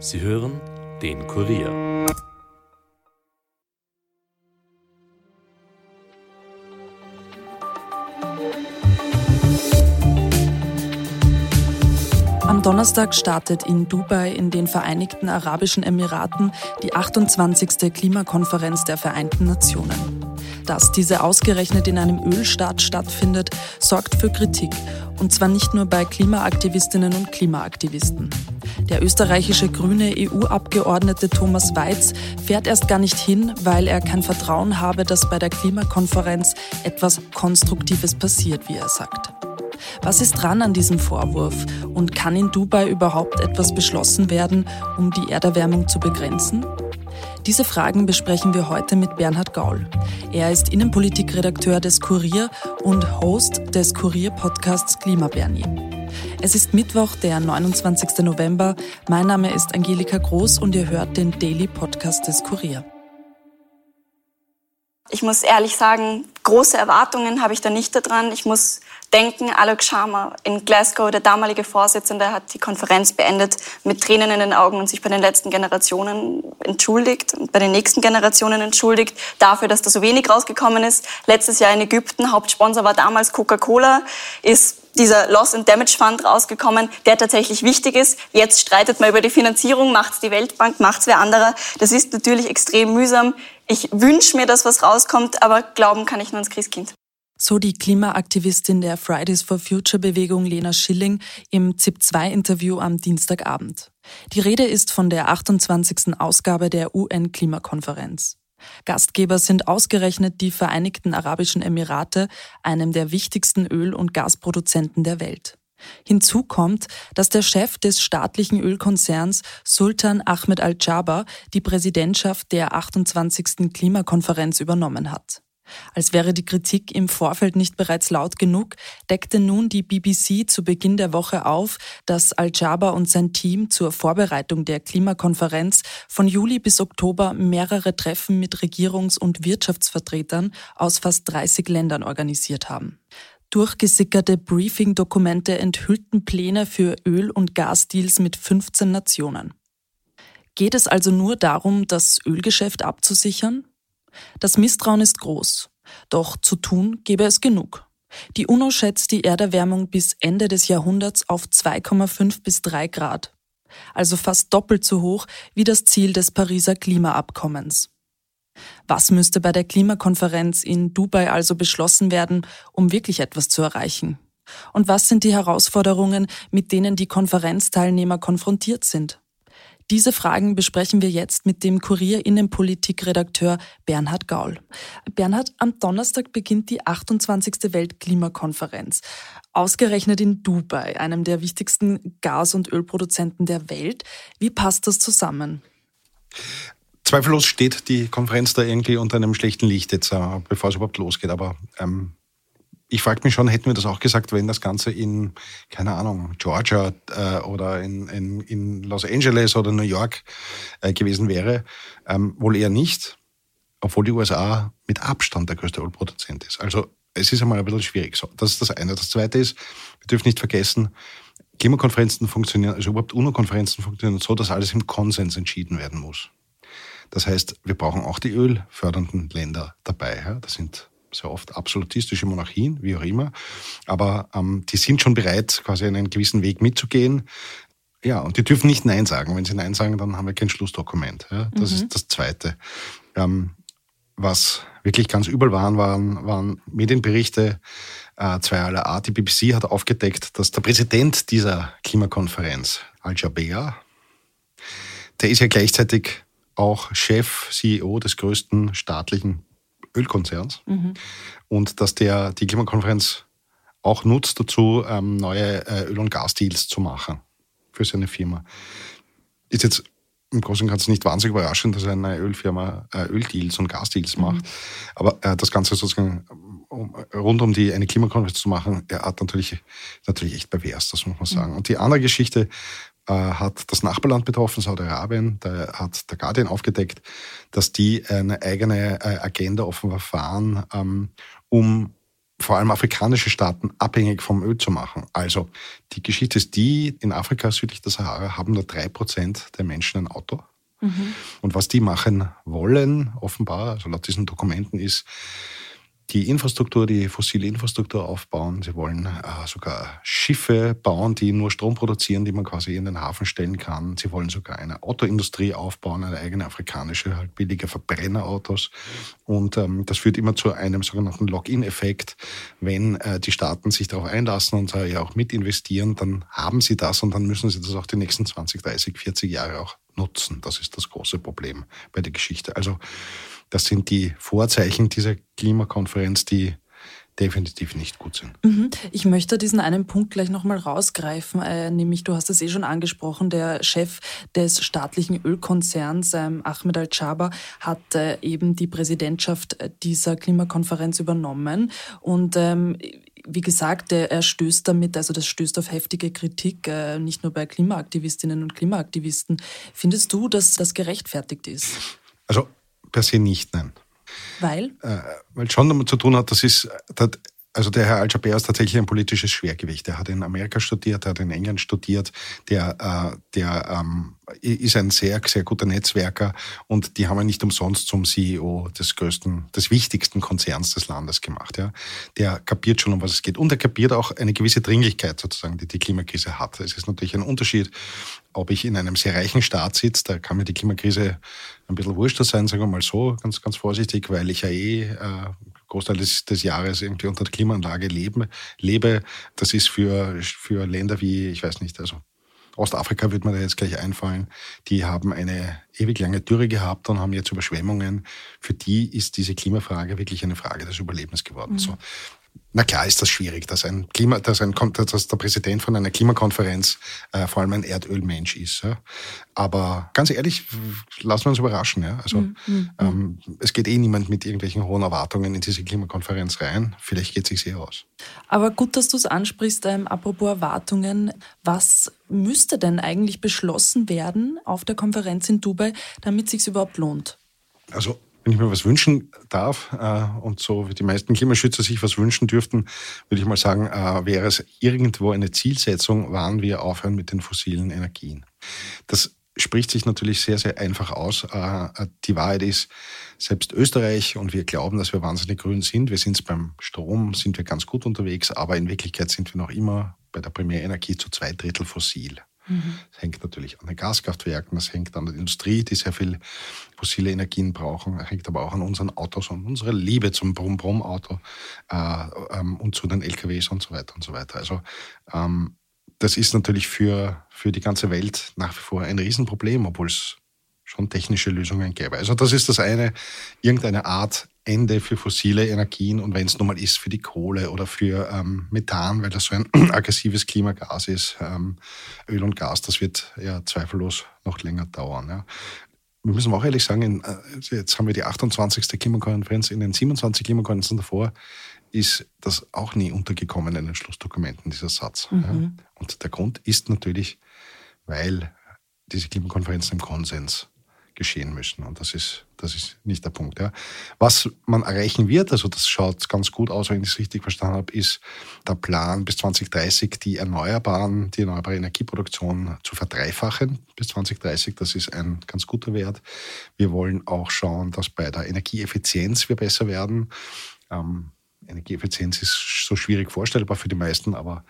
Sie hören den Kurier. Am Donnerstag startet in Dubai in den Vereinigten Arabischen Emiraten die 28. Klimakonferenz der Vereinten Nationen. Dass diese ausgerechnet in einem Ölstaat stattfindet, sorgt für Kritik. Und zwar nicht nur bei Klimaaktivistinnen und Klimaaktivisten. Der österreichische grüne EU-Abgeordnete Thomas Weiz fährt erst gar nicht hin, weil er kein Vertrauen habe, dass bei der Klimakonferenz etwas Konstruktives passiert, wie er sagt. Was ist dran an diesem Vorwurf und kann in Dubai überhaupt etwas beschlossen werden, um die Erderwärmung zu begrenzen? Diese Fragen besprechen wir heute mit Bernhard Gaul. Er ist Innenpolitikredakteur des Kurier und Host des Kurier-Podcasts Klimabernie. Es ist Mittwoch, der 29. November. Mein Name ist Angelika Groß und ihr hört den Daily Podcast des Kurier. Ich muss ehrlich sagen, große Erwartungen habe ich da nicht daran. Ich muss denken, Alok Sharma in Glasgow, der damalige Vorsitzende, hat die Konferenz beendet mit Tränen in den Augen und sich bei den letzten Generationen entschuldigt und bei den nächsten Generationen entschuldigt dafür, dass da so wenig rausgekommen ist. Letztes Jahr in Ägypten, Hauptsponsor war damals Coca-Cola, ist dieser Loss and Damage Fund rausgekommen, der tatsächlich wichtig ist. Jetzt streitet man über die Finanzierung, macht es die Weltbank, macht es wer anderer. Das ist natürlich extrem mühsam. Ich wünsche mir, dass was rauskommt, aber glauben kann ich nur ans Christkind. So die Klimaaktivistin der Fridays for Future Bewegung Lena Schilling im ZIP-2-Interview am Dienstagabend. Die Rede ist von der 28. Ausgabe der UN-Klimakonferenz. Gastgeber sind ausgerechnet die Vereinigten Arabischen Emirate, einem der wichtigsten Öl- und Gasproduzenten der Welt. Hinzu kommt, dass der Chef des staatlichen Ölkonzerns Sultan Ahmed al-Jaber die Präsidentschaft der 28. Klimakonferenz übernommen hat. Als wäre die Kritik im Vorfeld nicht bereits laut genug, deckte nun die BBC zu Beginn der Woche auf, dass Al-Jaber und sein Team zur Vorbereitung der Klimakonferenz von Juli bis Oktober mehrere Treffen mit Regierungs- und Wirtschaftsvertretern aus fast 30 Ländern organisiert haben. Durchgesickerte Briefing-Dokumente enthüllten Pläne für Öl- und Gasdeals mit 15 Nationen. Geht es also nur darum, das Ölgeschäft abzusichern? Das Misstrauen ist groß, doch zu tun gäbe es genug. Die UNO schätzt die Erderwärmung bis Ende des Jahrhunderts auf 2,5 bis 3 Grad, also fast doppelt so hoch wie das Ziel des Pariser Klimaabkommens. Was müsste bei der Klimakonferenz in Dubai also beschlossen werden, um wirklich etwas zu erreichen? Und was sind die Herausforderungen, mit denen die Konferenzteilnehmer konfrontiert sind? Diese Fragen besprechen wir jetzt mit dem Kurier Innenpolitikredakteur Bernhard Gaul. Bernhard, am Donnerstag beginnt die 28. Weltklimakonferenz. Ausgerechnet in Dubai, einem der wichtigsten Gas- und Ölproduzenten der Welt. Wie passt das zusammen? Zweifellos steht die Konferenz da irgendwie unter einem schlechten Licht jetzt, äh, bevor es überhaupt losgeht. Aber ähm, ich frage mich schon, hätten wir das auch gesagt, wenn das Ganze in, keine Ahnung, Georgia äh, oder in, in, in Los Angeles oder New York äh, gewesen wäre? Ähm, wohl eher nicht, obwohl die USA mit Abstand der größte Ölproduzent ist. Also es ist einmal ein bisschen schwierig. So, das ist das eine. Das zweite ist, wir dürfen nicht vergessen, Klimakonferenzen funktionieren, also überhaupt UNO-Konferenzen funktionieren so, dass alles im Konsens entschieden werden muss. Das heißt, wir brauchen auch die ölfördernden Länder dabei. Ja? Das sind sehr oft absolutistische Monarchien, wie auch immer. Aber ähm, die sind schon bereit, quasi einen gewissen Weg mitzugehen. Ja, und die dürfen nicht Nein sagen. Wenn sie Nein sagen, dann haben wir kein Schlussdokument. Ja, das mhm. ist das Zweite. Ähm, was wirklich ganz übel waren, waren, waren Medienberichte äh, zweierlei Art. Die BBC hat aufgedeckt, dass der Präsident dieser Klimakonferenz, Al-Jaber, der ist ja gleichzeitig auch Chef, CEO des größten staatlichen Ölkonzerns mhm. und dass der die Klimakonferenz auch nutzt dazu, ähm, neue äh, Öl- und Gasdeals zu machen für seine Firma. Ist jetzt im Großen und Ganzen nicht wahnsinnig überraschend, dass eine Ölfirma äh, Öldeals und Gasdeals mhm. macht. Aber äh, das Ganze sozusagen um, rund um die eine Klimakonferenz zu machen, er hat natürlich, natürlich echt pervers, das muss man sagen. Mhm. Und die andere Geschichte äh, hat das Nachbarland betroffen, Saudi-Arabien. Da hat der Guardian aufgedeckt, dass die eine eigene äh, Agenda offenbar fahren, ähm, um vor allem afrikanische Staaten abhängig vom Öl zu machen. Also die Geschichte ist die, in Afrika südlich der Sahara haben nur drei Prozent der Menschen ein Auto. Mhm. Und was die machen wollen, offenbar, also laut diesen Dokumenten, ist, die Infrastruktur, die fossile Infrastruktur aufbauen. Sie wollen äh, sogar Schiffe bauen, die nur Strom produzieren, die man quasi in den Hafen stellen kann. Sie wollen sogar eine Autoindustrie aufbauen, eine eigene afrikanische, halt billige Verbrennerautos. Und ähm, das führt immer zu einem sogenannten Login-Effekt. Wenn äh, die Staaten sich darauf einlassen und äh, ja auch mit investieren, dann haben sie das und dann müssen sie das auch die nächsten 20, 30, 40 Jahre auch nutzen. Das ist das große Problem bei der Geschichte. Also das sind die Vorzeichen dieser Klimakonferenz, die definitiv nicht gut sind. Mhm. Ich möchte diesen einen Punkt gleich nochmal rausgreifen, äh, nämlich du hast es eh schon angesprochen, der Chef des staatlichen Ölkonzerns, ähm, Ahmed Al-Chaba, hat äh, eben die Präsidentschaft dieser Klimakonferenz übernommen und ähm, wie gesagt, er stößt damit, also das stößt auf heftige Kritik, äh, nicht nur bei Klimaaktivistinnen und Klimaaktivisten. Findest du, dass das gerechtfertigt ist? Also per se nicht, nein. Weil? Äh, weil schon damit zu tun hat, das ist, das, also der Herr Al-Jaber ist tatsächlich ein politisches Schwergewicht. Er hat in Amerika studiert, er hat in England studiert, der, äh, der ähm, ist ein sehr, sehr guter Netzwerker und die haben ihn nicht umsonst zum CEO des größten, des wichtigsten Konzerns des Landes gemacht. Ja. Der kapiert schon, um was es geht. Und er kapiert auch eine gewisse Dringlichkeit sozusagen, die die Klimakrise hat. Es ist natürlich ein Unterschied, ob ich in einem sehr reichen Staat sitze, da kann mir die Klimakrise ein bisschen wurscht sein, sagen wir mal so, ganz, ganz vorsichtig, weil ich ja eh äh, Großteil des, des Jahres irgendwie unter der Klimaanlage lebe. lebe. Das ist für, für Länder wie, ich weiß nicht, also Ostafrika wird mir da jetzt gleich einfallen, die haben eine ewig lange Dürre gehabt und haben jetzt Überschwemmungen. Für die ist diese Klimafrage wirklich eine Frage des Überlebens geworden. Mhm. So. Na klar ist das schwierig, dass ein Klima, dass ein, dass der Präsident von einer Klimakonferenz äh, vor allem ein Erdölmensch ist. Ja. Aber ganz ehrlich, lassen wir uns überraschen. Ja. Also mm, mm, ähm, es geht eh niemand mit irgendwelchen hohen Erwartungen in diese Klimakonferenz rein. Vielleicht geht es sich sehr aus. Aber gut, dass du es ansprichst. Ähm, apropos Erwartungen, was müsste denn eigentlich beschlossen werden auf der Konferenz in Dubai, damit es sich überhaupt lohnt? Also wenn ich mir was wünschen darf äh, und so wie die meisten Klimaschützer sich was wünschen dürften, würde ich mal sagen, äh, wäre es irgendwo eine Zielsetzung, wann wir aufhören mit den fossilen Energien. Das spricht sich natürlich sehr, sehr einfach aus. Äh, die Wahrheit ist, selbst Österreich und wir glauben, dass wir wahnsinnig grün sind. Wir sind beim Strom, sind wir ganz gut unterwegs, aber in Wirklichkeit sind wir noch immer bei der Primärenergie zu zwei Drittel fossil. Mhm. Hängt natürlich an den Gaskraftwerken, das hängt an der Industrie, die sehr viel fossile Energien brauchen, das hängt aber auch an unseren Autos und unserer Liebe zum Brumm-Brumm-Auto äh, ähm, und zu den LKWs und so weiter und so weiter. Also ähm, das ist natürlich für, für die ganze Welt nach wie vor ein Riesenproblem, obwohl es schon technische Lösungen gäbe. Also das ist das eine, irgendeine Art Ende für fossile Energien und wenn es nun mal ist für die Kohle oder für ähm, Methan, weil das so ein aggressives Klimagas ist, ähm, Öl und Gas, das wird ja zweifellos noch länger dauern. Ja. Wir müssen auch ehrlich sagen, in, äh, jetzt haben wir die 28. Klimakonferenz, in den 27 Klimakonferenzen davor ist das auch nie untergekommen in den Schlussdokumenten, dieser Satz. Mhm. Ja. Und der Grund ist natürlich, weil diese Klimakonferenzen im Konsens geschehen müssen. Und das ist, das ist nicht der Punkt. Ja. Was man erreichen wird, also das schaut ganz gut aus, wenn ich es richtig verstanden habe, ist der Plan bis 2030 die erneuerbaren, die erneuerbare Energieproduktion zu verdreifachen bis 2030. Das ist ein ganz guter Wert. Wir wollen auch schauen, dass bei der Energieeffizienz wir besser werden. Ähm, Energieeffizienz ist so schwierig vorstellbar für die meisten, aber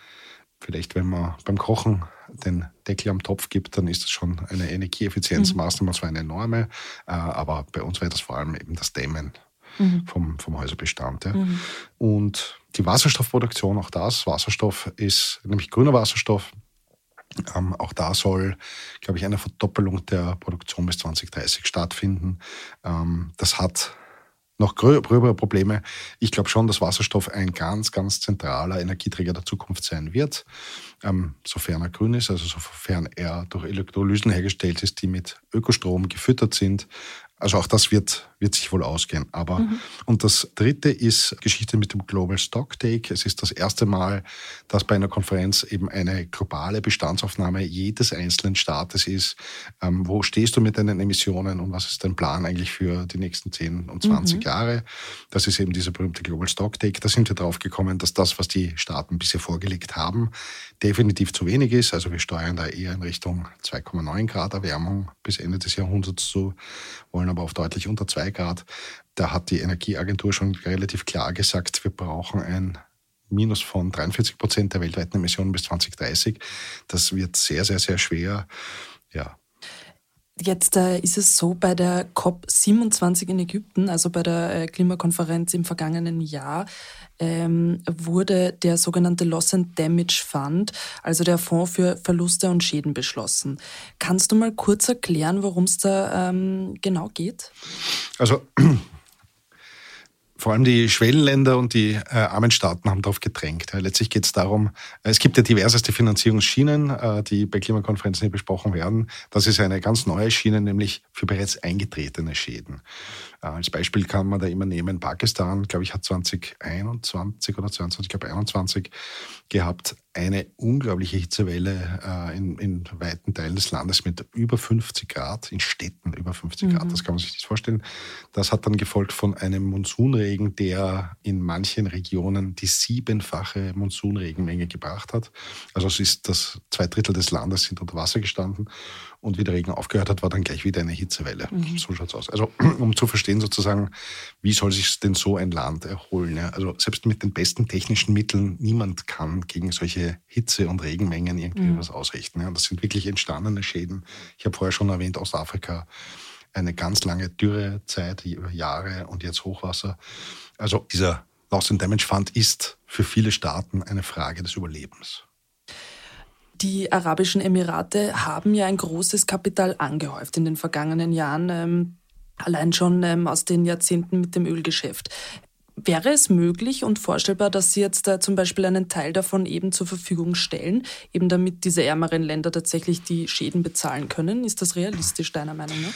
vielleicht, wenn man beim Kochen den Deckel am Topf gibt, dann ist das schon eine Energieeffizienzmaßnahme, mhm. zwar eine enorme, äh, aber bei uns wäre das vor allem eben das Dämmen mhm. vom, vom Häuserbestand. Ja. Mhm. Und die Wasserstoffproduktion, auch das, Wasserstoff ist nämlich grüner Wasserstoff, ähm, auch da soll, glaube ich, eine Verdoppelung der Produktion bis 2030 stattfinden. Ähm, das hat noch gröbere Probleme. Ich glaube schon, dass Wasserstoff ein ganz, ganz zentraler Energieträger der Zukunft sein wird, ähm, sofern er grün ist, also sofern er durch Elektrolysen hergestellt ist, die mit Ökostrom gefüttert sind. Also auch das wird, wird sich wohl ausgehen. Aber mhm. und das dritte ist Geschichte mit dem Global Stock Take. Es ist das erste Mal, dass bei einer Konferenz eben eine globale Bestandsaufnahme jedes einzelnen Staates ist. Ähm, wo stehst du mit deinen Emissionen und was ist dein Plan eigentlich für die nächsten 10 und 20 mhm. Jahre? Das ist eben dieser berühmte Global Stock Take. Da sind wir drauf gekommen, dass das, was die Staaten bisher vorgelegt haben, definitiv zu wenig ist. Also wir steuern da eher in Richtung 2,9 Grad Erwärmung bis Ende des Jahrhunderts zu wollen wollen aber auf deutlich unter zwei Grad. Da hat die Energieagentur schon relativ klar gesagt, wir brauchen ein Minus von 43 Prozent der weltweiten Emissionen bis 2030. Das wird sehr, sehr, sehr schwer. Ja, Jetzt äh, ist es so, bei der COP27 in Ägypten, also bei der äh, Klimakonferenz im vergangenen Jahr, ähm, wurde der sogenannte Loss and Damage Fund, also der Fonds für Verluste und Schäden beschlossen. Kannst du mal kurz erklären, worum es da ähm, genau geht? Also vor allem die Schwellenländer und die äh, armen Staaten haben darauf gedrängt. Letztlich geht es darum, äh, es gibt ja diverseste Finanzierungsschienen, äh, die bei Klimakonferenzen hier besprochen werden. Das ist eine ganz neue Schiene, nämlich für bereits eingetretene Schäden. Äh, als Beispiel kann man da immer nehmen, Pakistan, glaube ich, hat 2021 oder 22, ich glaube 21 gehabt, eine unglaubliche Hitzewelle äh, in, in, weiten Teilen des Landes mit über 50 Grad, in Städten über 50 mhm. Grad, das kann man sich nicht vorstellen. Das hat dann gefolgt von einem Monsunregen, der in manchen Regionen die siebenfache Monsunregenmenge gebracht hat. Also es ist das zwei Drittel des Landes sind unter Wasser gestanden und wie der Regen aufgehört hat, war dann gleich wieder eine Hitzewelle. Mhm. So schaut's aus. Also um zu verstehen sozusagen, wie soll sich denn so ein Land erholen? Ja? Also selbst mit den besten technischen Mitteln, niemand kann gegen solche Hitze- und Regenmengen irgendwie mhm. was ausrichten. Ja? Das sind wirklich entstandene Schäden. Ich habe vorher schon erwähnt, Ostafrika, eine ganz lange Dürrezeit über Jahre und jetzt Hochwasser. Also dieser Loss and Damage Fund ist für viele Staaten eine Frage des Überlebens. Die Arabischen Emirate haben ja ein großes Kapital angehäuft in den vergangenen Jahren, ähm, allein schon ähm, aus den Jahrzehnten mit dem Ölgeschäft. Wäre es möglich und vorstellbar, dass Sie jetzt äh, zum Beispiel einen Teil davon eben zur Verfügung stellen, eben damit diese ärmeren Länder tatsächlich die Schäden bezahlen können? Ist das realistisch deiner Meinung nach?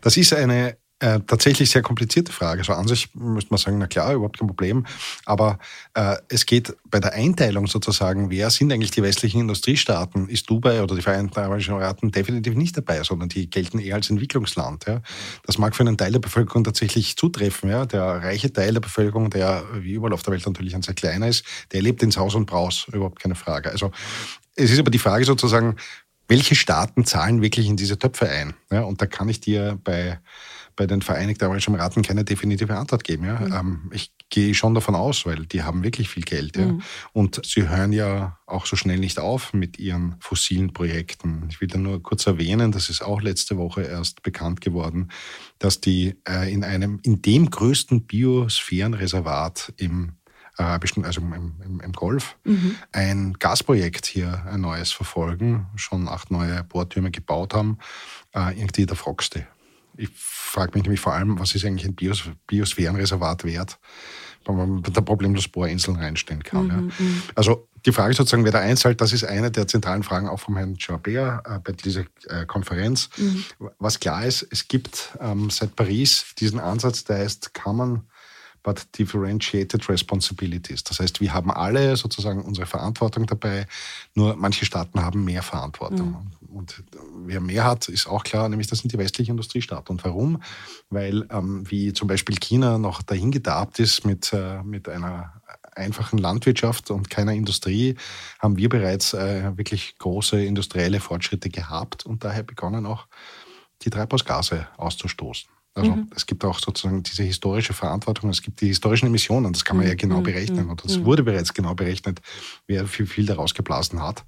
Das ist eine äh, tatsächlich sehr komplizierte Frage. So an sich müsste man sagen, na klar, überhaupt kein Problem. Aber äh, es geht bei der Einteilung sozusagen, wer sind eigentlich die westlichen Industriestaaten? Ist Dubai oder die Vereinigten Arabischen Emiraten definitiv nicht dabei, sondern die gelten eher als Entwicklungsland. Ja. Das mag für einen Teil der Bevölkerung tatsächlich zutreffen. Ja. Der reiche Teil der Bevölkerung, der wie überall auf der Welt natürlich ein sehr kleiner ist, der lebt ins Haus und Braus, überhaupt keine Frage. Also es ist aber die Frage sozusagen, welche Staaten zahlen wirklich in diese Töpfe ein? Ja, und da kann ich dir bei bei den Vereinigten Arabischen Emiraten keine definitive Antwort geben. Ja? Mhm. Ähm, ich gehe schon davon aus, weil die haben wirklich viel Geld. Ja? Mhm. Und sie hören ja auch so schnell nicht auf mit ihren fossilen Projekten. Ich will da nur kurz erwähnen, das ist auch letzte Woche erst bekannt geworden, dass die äh, in einem, in dem größten Biosphärenreservat im arabischen, also im, im, im Golf, mhm. ein Gasprojekt hier, ein neues verfolgen, schon acht neue Bohrtürme gebaut haben, äh, irgendwie der Frogste ich frage mich nämlich vor allem, was ist eigentlich ein Bios Biosphärenreservat wert, wenn man da problemlos Bohrinseln reinstellen kann. Mhm, ja. Mhm. Also die Frage sozusagen, wer da einzahlt, das ist eine der zentralen Fragen auch vom Herrn Charbea äh, bei dieser äh, Konferenz. Mhm. Was klar ist, es gibt ähm, seit Paris diesen Ansatz, der heißt Common but differentiated responsibilities. Das heißt, wir haben alle sozusagen unsere Verantwortung dabei, nur manche Staaten haben mehr Verantwortung. Mhm. Und wer mehr hat, ist auch klar, nämlich das sind die westlichen Industriestaaten. Und warum? Weil, ähm, wie zum Beispiel China noch dahin gedarbt ist mit, äh, mit einer einfachen Landwirtschaft und keiner Industrie, haben wir bereits äh, wirklich große industrielle Fortschritte gehabt und daher begonnen auch die Treibhausgase auszustoßen. Also mhm. es gibt auch sozusagen diese historische Verantwortung, es gibt die historischen Emissionen, das kann man ja mhm. genau mhm. berechnen und das mhm. wurde bereits genau berechnet, wer viel, viel daraus geblasen hat.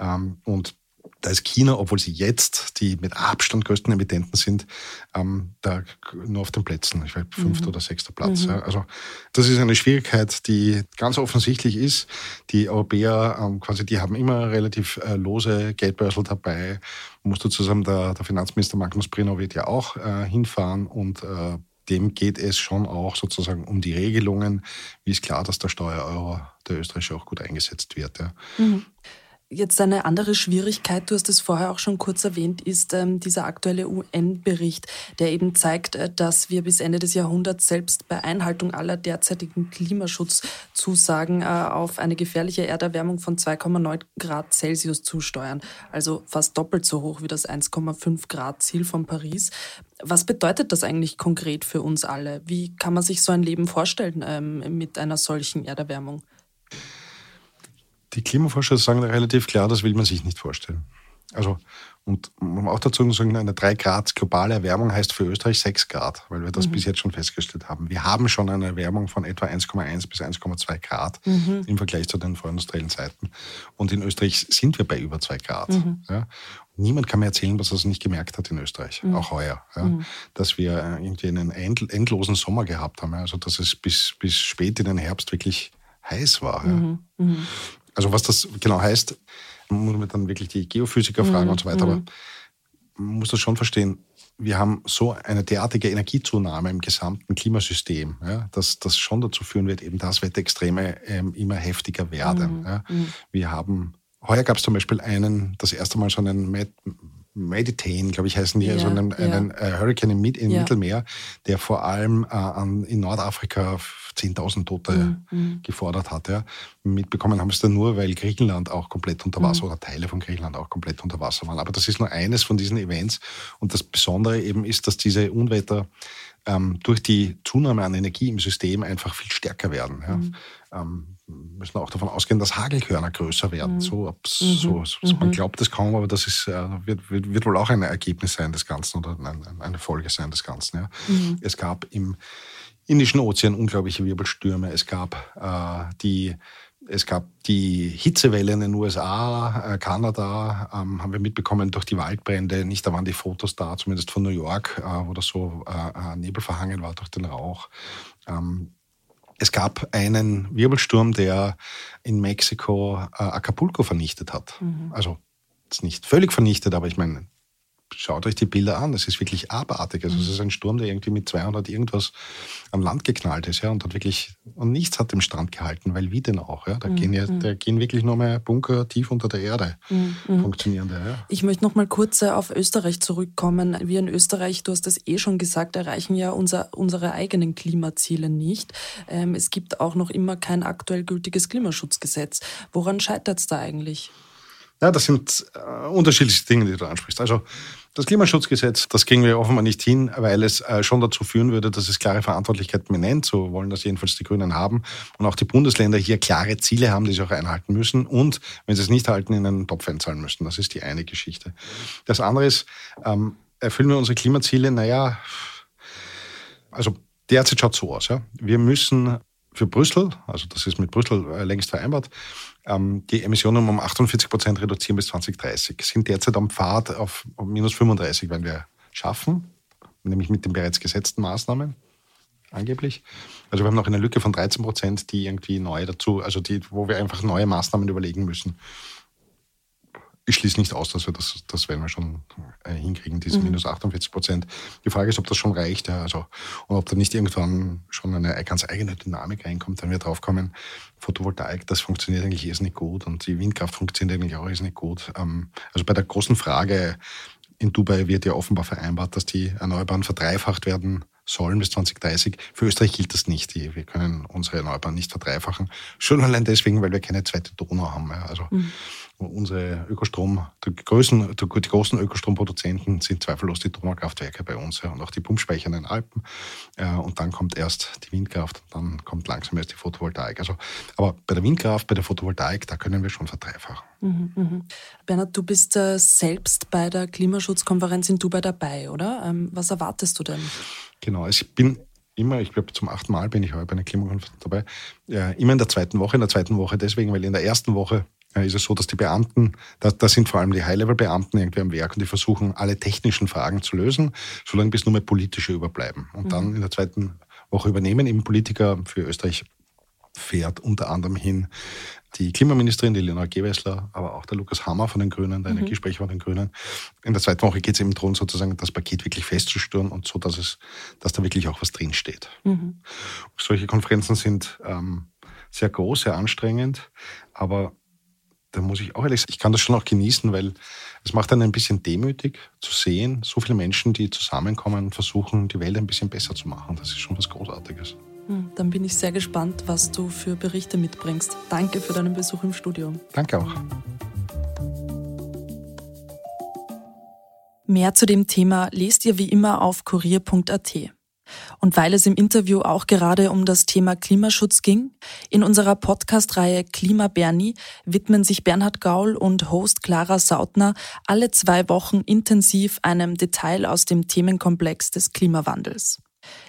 Ähm, und da ist China, obwohl sie jetzt die mit Abstand größten Emittenten sind, ähm, da nur auf den Plätzen, ich weiß, fünfter mhm. oder sechster Platz. Mhm. Ja. Also das ist eine Schwierigkeit, die ganz offensichtlich ist. Die Europäer ähm, quasi, die haben immer relativ äh, lose Geldbörsel dabei. Musst du zusammen, der, der Finanzminister Magnus Brino wird ja auch äh, hinfahren und äh, dem geht es schon auch sozusagen um die Regelungen. Wie ist klar, dass der Steuereuro, der österreichische, auch gut eingesetzt wird. Ja. Mhm. Jetzt eine andere Schwierigkeit, du hast es vorher auch schon kurz erwähnt, ist ähm, dieser aktuelle UN-Bericht, der eben zeigt, äh, dass wir bis Ende des Jahrhunderts selbst bei Einhaltung aller derzeitigen Klimaschutzzusagen äh, auf eine gefährliche Erderwärmung von 2,9 Grad Celsius zusteuern, also fast doppelt so hoch wie das 1,5 Grad Ziel von Paris. Was bedeutet das eigentlich konkret für uns alle? Wie kann man sich so ein Leben vorstellen ähm, mit einer solchen Erderwärmung? Die Klimaforscher sagen relativ klar, das will man sich nicht vorstellen. Also, und man auch dazu sagen, eine 3 Grad globale Erwärmung heißt für Österreich 6 Grad, weil wir das mhm. bis jetzt schon festgestellt haben. Wir haben schon eine Erwärmung von etwa 1,1 bis 1,2 Grad mhm. im Vergleich zu den vorindustriellen Zeiten. Und in Österreich sind wir bei über 2 Grad. Mhm. Ja. Niemand kann mir erzählen, was er nicht gemerkt hat in Österreich, mhm. auch heuer. Ja. Mhm. Dass wir äh, irgendwie einen endlosen Sommer gehabt haben. Also, dass es bis, bis spät in den Herbst wirklich heiß war. Ja. Also was das genau heißt, muss man dann wirklich die Geophysiker fragen mhm. und so weiter. Aber mhm. man muss das schon verstehen. Wir haben so eine derartige Energiezunahme im gesamten Klimasystem, ja, dass das schon dazu führen wird, eben dass Wetterextreme ähm, immer heftiger werden. Mhm. Ja. Mhm. Wir haben, heuer gab es zum Beispiel einen, das erste Mal so einen Meditain, glaube ich, heißen die, ja, also einen, ja. einen äh, Hurricane im, im ja. Mittelmeer, der vor allem äh, an, in Nordafrika 10.000 Tote mhm, mhm. gefordert hat. Ja. Mitbekommen haben es dann nur, weil Griechenland auch komplett unter Wasser mhm. oder Teile von Griechenland auch komplett unter Wasser waren. Aber das ist nur eines von diesen Events. Und das Besondere eben ist, dass diese Unwetter ähm, durch die Zunahme an Energie im System einfach viel stärker werden. Ja. Mhm. Ähm, müssen auch davon ausgehen, dass Hagelkörner größer werden. Mhm. So, mhm. so, so man mhm. glaubt es kaum, aber das ist, äh, wird, wird, wird, wohl auch ein Ergebnis sein des Ganzen oder ein, eine Folge sein des Ganzen. Ja. Mhm. Es gab im Indischen Ozean unglaubliche Wirbelstürme. Es gab äh, die es gab die Hitzewelle in den USA, äh, Kanada, ähm, haben wir mitbekommen durch die Waldbrände. Nicht, da waren die Fotos da, zumindest von New York, äh, wo das so äh, äh Nebel verhangen war durch den Rauch. Ähm, es gab einen Wirbelsturm, der in Mexiko äh, Acapulco vernichtet hat. Mhm. Also nicht völlig vernichtet, aber ich meine, schaut euch die Bilder an, das ist wirklich abartig. Also es ist ein Sturm, der irgendwie mit 200 irgendwas am Land geknallt ist, ja, und hat wirklich, und nichts hat dem Stand gehalten, weil wie denn auch, ja, da mhm. gehen ja, mhm. da gehen wirklich nur mehr Bunker tief unter der Erde, mhm. mhm. funktionierende, ja. Ich möchte noch mal kurz äh, auf Österreich zurückkommen. Wir in Österreich, du hast das eh schon gesagt, erreichen ja unser, unsere eigenen Klimaziele nicht. Ähm, es gibt auch noch immer kein aktuell gültiges Klimaschutzgesetz. Woran scheitert es da eigentlich? Ja, das sind äh, unterschiedliche Dinge, die du ansprichst. Also das Klimaschutzgesetz, das kriegen wir offenbar nicht hin, weil es äh, schon dazu führen würde, dass es klare Verantwortlichkeiten benennt. So wollen das jedenfalls die Grünen haben. Und auch die Bundesländer hier klare Ziele haben, die sie auch einhalten müssen. Und wenn sie es nicht halten, in einen Topf einzahlen müssen. Das ist die eine Geschichte. Das andere ist, ähm, erfüllen wir unsere Klimaziele? Naja, also derzeit schaut es so aus. Ja. Wir müssen für Brüssel, also das ist mit Brüssel äh, längst vereinbart, ähm, die Emissionen um 48 Prozent reduzieren bis 2030. Sind derzeit am Pfad auf minus 35, wenn wir schaffen, nämlich mit den bereits gesetzten Maßnahmen angeblich. Also wir haben noch eine Lücke von 13 Prozent, die irgendwie neu dazu, also die, wo wir einfach neue Maßnahmen überlegen müssen ich schließe nicht aus, dass wir das, das werden wir schon äh, hinkriegen, diese mhm. minus 48 Prozent. Die Frage ist, ob das schon reicht, ja, also, und ob da nicht irgendwann schon eine ganz eigene Dynamik reinkommt, wenn wir draufkommen, Photovoltaik, das funktioniert eigentlich nicht gut und die Windkraft funktioniert eigentlich auch nicht gut. Ähm, also bei der großen Frage, in Dubai wird ja offenbar vereinbart, dass die Erneuerbaren verdreifacht werden sollen bis 2030. Für Österreich gilt das nicht. Wir können unsere Erneuerbaren nicht verdreifachen. Schon allein deswegen, weil wir keine zweite Donau haben. Also mhm unsere Ökostrom, die, Größen, die großen Ökostromproduzenten sind zweifellos die Donaukraftwerke bei uns ja, und auch die Pumpspeicher in den Alpen. Äh, und dann kommt erst die Windkraft, dann kommt langsam erst die Photovoltaik. Also, aber bei der Windkraft, bei der Photovoltaik, da können wir schon verdreifachen. Mhm, mh. Bernhard, du bist äh, selbst bei der Klimaschutzkonferenz in Dubai dabei, oder? Ähm, was erwartest du denn? Genau, ich bin immer, ich glaube zum achten Mal bin ich heute bei einer Klimakonferenz dabei, ja, immer in der zweiten Woche. In der zweiten Woche deswegen, weil in der ersten Woche ist es so, dass die Beamten, da, da sind vor allem die High-Level-Beamten irgendwie am Werk und die versuchen, alle technischen Fragen zu lösen, solange bis nur mehr politische überbleiben. Und mhm. dann in der zweiten Woche übernehmen eben Politiker für Österreich fährt unter anderem hin die Klimaministerin, die Leonore Gewessler, aber auch der Lukas Hammer von den Grünen, der mhm. Energiesprecher von den Grünen. In der zweiten Woche geht es eben darum, sozusagen das Paket wirklich festzustellen und so, dass es, dass da wirklich auch was drinsteht. Mhm. Solche Konferenzen sind ähm, sehr groß, sehr anstrengend, aber da muss ich auch ehrlich sagen, ich kann das schon auch genießen, weil es macht einen ein bisschen demütig zu sehen, so viele Menschen, die zusammenkommen und versuchen, die Welt ein bisschen besser zu machen. Das ist schon was Großartiges. Hm, dann bin ich sehr gespannt, was du für Berichte mitbringst. Danke für deinen Besuch im Studio. Danke auch. Mehr zu dem Thema lest ihr wie immer auf kurier.at. Und weil es im Interview auch gerade um das Thema Klimaschutz ging, in unserer Podcast-Reihe Klima Bernie widmen sich Bernhard Gaul und Host Clara Sautner alle zwei Wochen intensiv einem Detail aus dem Themenkomplex des Klimawandels.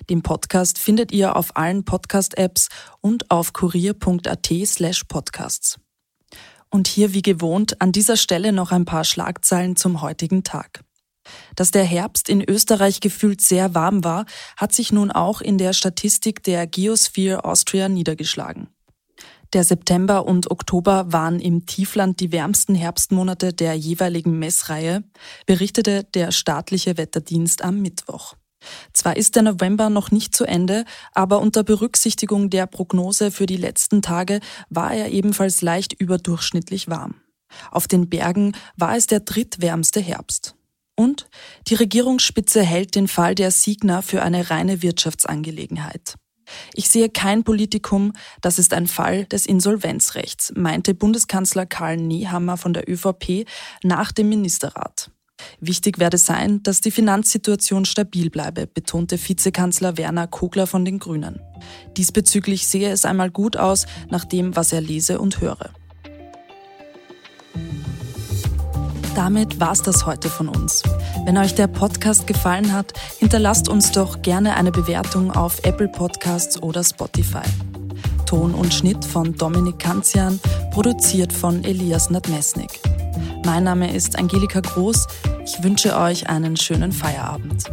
Den Podcast findet ihr auf allen Podcast-Apps und auf kurier.at slash podcasts. Und hier wie gewohnt an dieser Stelle noch ein paar Schlagzeilen zum heutigen Tag. Dass der Herbst in Österreich gefühlt sehr warm war, hat sich nun auch in der Statistik der Geosphere Austria niedergeschlagen. Der September und Oktober waren im Tiefland die wärmsten Herbstmonate der jeweiligen Messreihe, berichtete der staatliche Wetterdienst am Mittwoch. Zwar ist der November noch nicht zu Ende, aber unter Berücksichtigung der Prognose für die letzten Tage war er ebenfalls leicht überdurchschnittlich warm. Auf den Bergen war es der drittwärmste Herbst. Und die Regierungsspitze hält den Fall der Signa für eine reine Wirtschaftsangelegenheit. Ich sehe kein Politikum, das ist ein Fall des Insolvenzrechts, meinte Bundeskanzler Karl Nehammer von der ÖVP nach dem Ministerrat. Wichtig werde sein, dass die Finanzsituation stabil bleibe, betonte Vizekanzler Werner Kogler von den Grünen. Diesbezüglich sehe es einmal gut aus, nach dem, was er lese und höre. Damit war's das heute von uns. Wenn euch der Podcast gefallen hat, hinterlasst uns doch gerne eine Bewertung auf Apple Podcasts oder Spotify. Ton und Schnitt von Dominik Kanzian, produziert von Elias Nadmesnik. Mein Name ist Angelika Groß. Ich wünsche euch einen schönen Feierabend.